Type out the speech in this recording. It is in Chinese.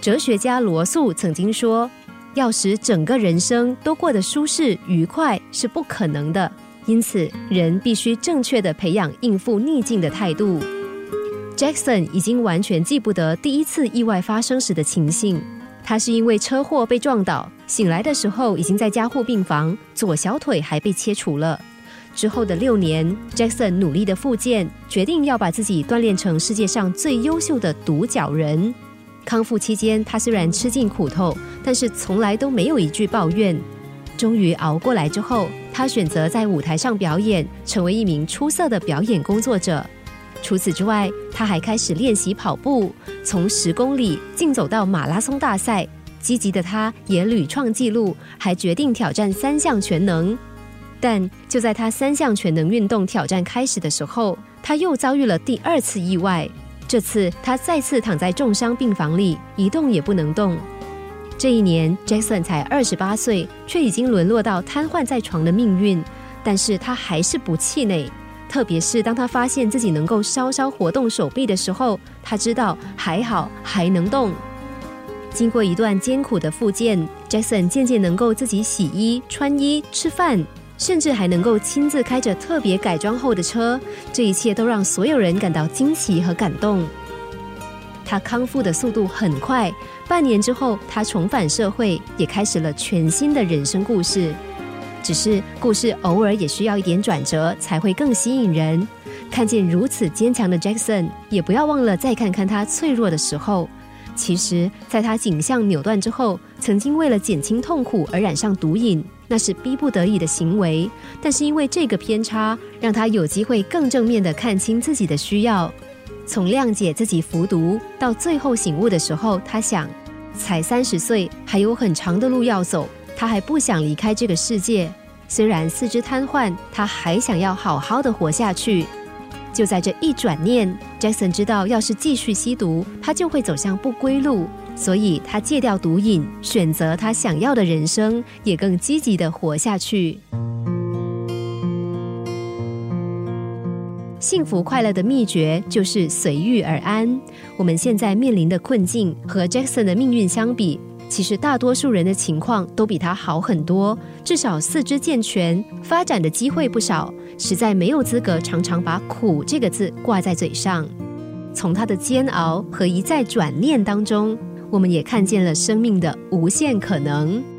哲学家罗素曾经说：“要使整个人生都过得舒适愉快是不可能的，因此人必须正确的培养应付逆境的态度。” Jackson 已经完全记不得第一次意外发生时的情形。他是因为车祸被撞倒，醒来的时候已经在加护病房，左小腿还被切除了。之后的六年，Jackson 努力的复健，决定要把自己锻炼成世界上最优秀的独角人。康复期间，他虽然吃尽苦头，但是从来都没有一句抱怨。终于熬过来之后，他选择在舞台上表演，成为一名出色的表演工作者。除此之外，他还开始练习跑步，从十公里竞走到马拉松大赛。积极的他也屡创纪录，还决定挑战三项全能。但就在他三项全能运动挑战开始的时候，他又遭遇了第二次意外。这次他再次躺在重伤病房里，一动也不能动。这一年，Jackson 才二十八岁，却已经沦落到瘫痪在床的命运。但是他还是不气馁。特别是当他发现自己能够稍稍活动手臂的时候，他知道还好还能动。经过一段艰苦的复健，Jackson 渐渐能够自己洗衣、穿衣、吃饭，甚至还能够亲自开着特别改装后的车。这一切都让所有人感到惊奇和感动。他康复的速度很快，半年之后，他重返社会，也开始了全新的人生故事。只是故事偶尔也需要一点转折，才会更吸引人。看见如此坚强的 Jackson，也不要忘了再看看他脆弱的时候。其实，在他颈项扭断之后，曾经为了减轻痛苦而染上毒瘾，那是逼不得已的行为。但是因为这个偏差，让他有机会更正面的看清自己的需要。从谅解自己服毒，到最后醒悟的时候，他想：才三十岁，还有很长的路要走。他还不想离开这个世界，虽然四肢瘫痪，他还想要好好的活下去。就在这一转念，Jackson 知道，要是继续吸毒，他就会走向不归路，所以他戒掉毒瘾，选择他想要的人生，也更积极的活下去。幸福快乐的秘诀就是随遇而安。我们现在面临的困境和 Jackson 的命运相比。其实大多数人的情况都比他好很多，至少四肢健全，发展的机会不少，实在没有资格常常把“苦”这个字挂在嘴上。从他的煎熬和一再转念当中，我们也看见了生命的无限可能。